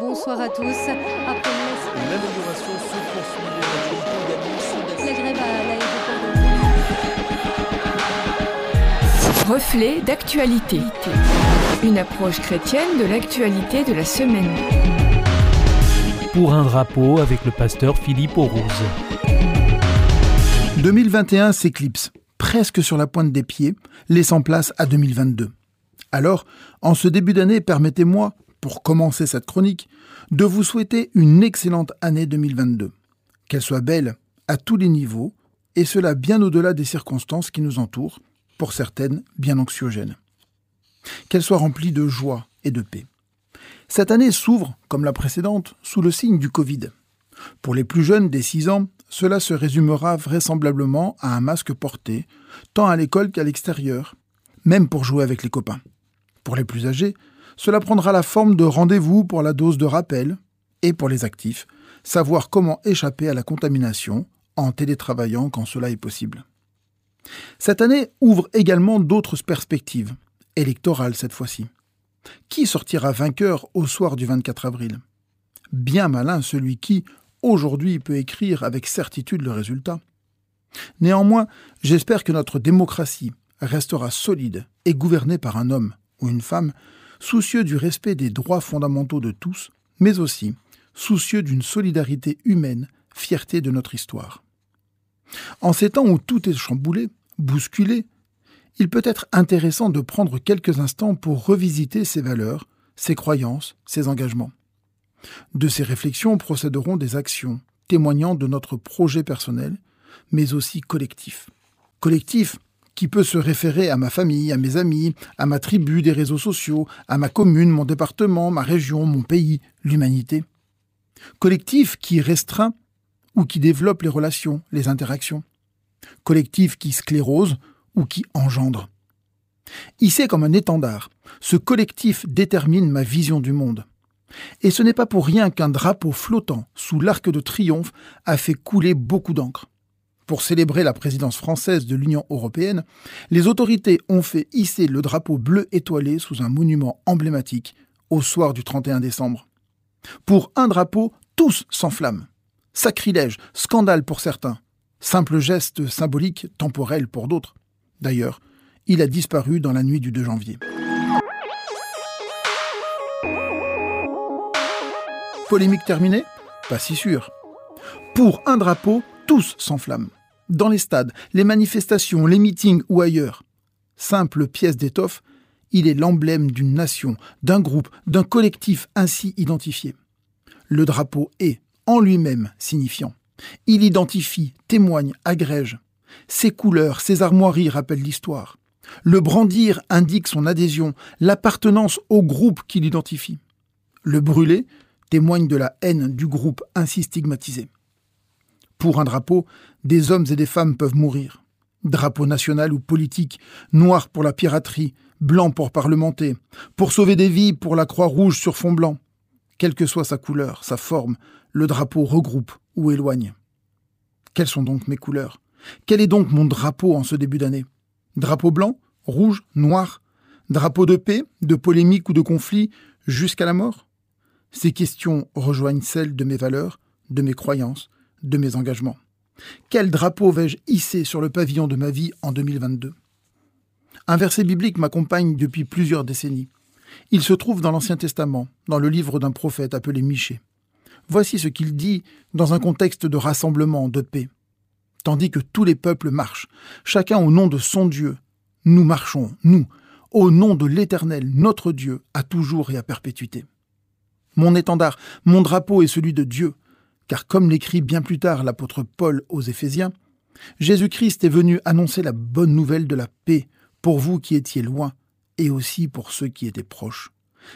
Bonsoir à tous. Après L'amélioration se poursuit. la grève à l'aéroport de Reflet d'actualité. Une approche chrétienne de l'actualité de la semaine. Pour un drapeau avec le pasteur Philippe Aurouze. 2021 s'éclipse, presque sur la pointe des pieds, laissant place à 2022. Alors, en ce début d'année, permettez-moi, pour commencer cette chronique, de vous souhaiter une excellente année 2022. Qu'elle soit belle à tous les niveaux, et cela bien au-delà des circonstances qui nous entourent, pour certaines bien anxiogènes. Qu'elle soit remplie de joie et de paix. Cette année s'ouvre, comme la précédente, sous le signe du Covid. Pour les plus jeunes des 6 ans, cela se résumera vraisemblablement à un masque porté, tant à l'école qu'à l'extérieur, même pour jouer avec les copains. Pour les plus âgés, cela prendra la forme de rendez-vous pour la dose de rappel, et pour les actifs, savoir comment échapper à la contamination en télétravaillant quand cela est possible. Cette année ouvre également d'autres perspectives, électorales cette fois-ci. Qui sortira vainqueur au soir du 24 avril? Bien malin celui qui, aujourd'hui, peut écrire avec certitude le résultat. Néanmoins, j'espère que notre démocratie restera solide et gouvernée par un homme ou une femme soucieux du respect des droits fondamentaux de tous, mais aussi soucieux d'une solidarité humaine, fierté de notre histoire. En ces temps où tout est chamboulé, bousculé, il peut être intéressant de prendre quelques instants pour revisiter ses valeurs, ses croyances, ses engagements. De ces réflexions procéderont des actions témoignant de notre projet personnel, mais aussi collectif. Collectif qui peut se référer à ma famille, à mes amis, à ma tribu des réseaux sociaux, à ma commune, mon département, ma région, mon pays, l'humanité. Collectif qui restreint ou qui développe les relations, les interactions. Collectif qui sclérose ou qui engendre. Hissé comme un étendard, ce collectif détermine ma vision du monde. Et ce n'est pas pour rien qu'un drapeau flottant sous l'arc de triomphe a fait couler beaucoup d'encre. Pour célébrer la présidence française de l'Union européenne, les autorités ont fait hisser le drapeau bleu étoilé sous un monument emblématique au soir du 31 décembre. Pour un drapeau, tous s'enflamment. Sacrilège, scandale pour certains, simple geste symbolique temporel pour d'autres. D'ailleurs, il a disparu dans la nuit du 2 janvier. Polémique terminée? Pas si sûr. Pour un drapeau, tous s'enflamment. Dans les stades, les manifestations, les meetings ou ailleurs. Simple pièce d'étoffe, il est l'emblème d'une nation, d'un groupe, d'un collectif ainsi identifié. Le drapeau est, en lui-même, signifiant. Il identifie, témoigne, agrège. Ses couleurs, ses armoiries rappellent l'histoire. Le brandir indique son adhésion, l'appartenance au groupe qui l'identifie. Le brûler témoigne de la haine du groupe ainsi stigmatisé. Pour un drapeau, des hommes et des femmes peuvent mourir. Drapeau national ou politique, noir pour la piraterie, blanc pour parlementer, pour sauver des vies pour la croix rouge sur fond blanc. Quelle que soit sa couleur, sa forme, le drapeau regroupe ou éloigne. Quelles sont donc mes couleurs? Quel est donc mon drapeau en ce début d'année? Drapeau blanc, rouge, noir? Drapeau de paix, de polémique ou de conflit jusqu'à la mort? Ces questions rejoignent celles de mes valeurs, de mes croyances, de mes engagements. Quel drapeau vais-je hisser sur le pavillon de ma vie en 2022 Un verset biblique m'accompagne depuis plusieurs décennies. Il se trouve dans l'Ancien Testament, dans le livre d'un prophète appelé Michée. Voici ce qu'il dit dans un contexte de rassemblement, de paix. Tandis que tous les peuples marchent, chacun au nom de son Dieu, nous marchons, nous, au nom de l'Éternel, notre Dieu, à toujours et à perpétuité. Mon étendard, mon drapeau est celui de Dieu, car comme l'écrit bien plus tard l'apôtre Paul aux Éphésiens, Jésus-Christ est venu annoncer la bonne nouvelle de la paix pour vous qui étiez loin et aussi pour ceux qui étaient proches.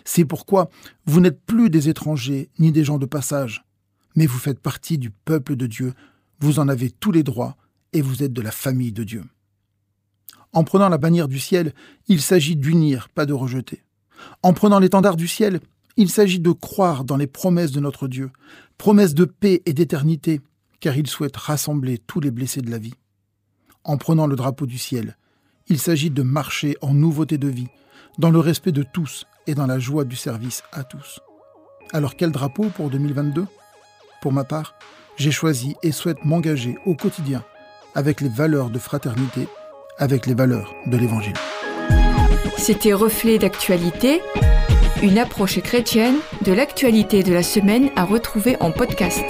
C'est pourquoi vous n'êtes plus des étrangers ni des gens de passage, mais vous faites partie du peuple de Dieu, vous en avez tous les droits et vous êtes de la famille de Dieu. En prenant la bannière du ciel, il s'agit d'unir, pas de rejeter. En prenant l'étendard du ciel, il s'agit de croire dans les promesses de notre Dieu, promesses de paix et d'éternité, car il souhaite rassembler tous les blessés de la vie. En prenant le drapeau du ciel, il s'agit de marcher en nouveauté de vie, dans le respect de tous et dans la joie du service à tous. Alors quel drapeau pour 2022 Pour ma part, j'ai choisi et souhaite m'engager au quotidien avec les valeurs de fraternité, avec les valeurs de l'Évangile. C'était Reflet d'actualité une approche chrétienne de l'actualité de la semaine à retrouver en podcast.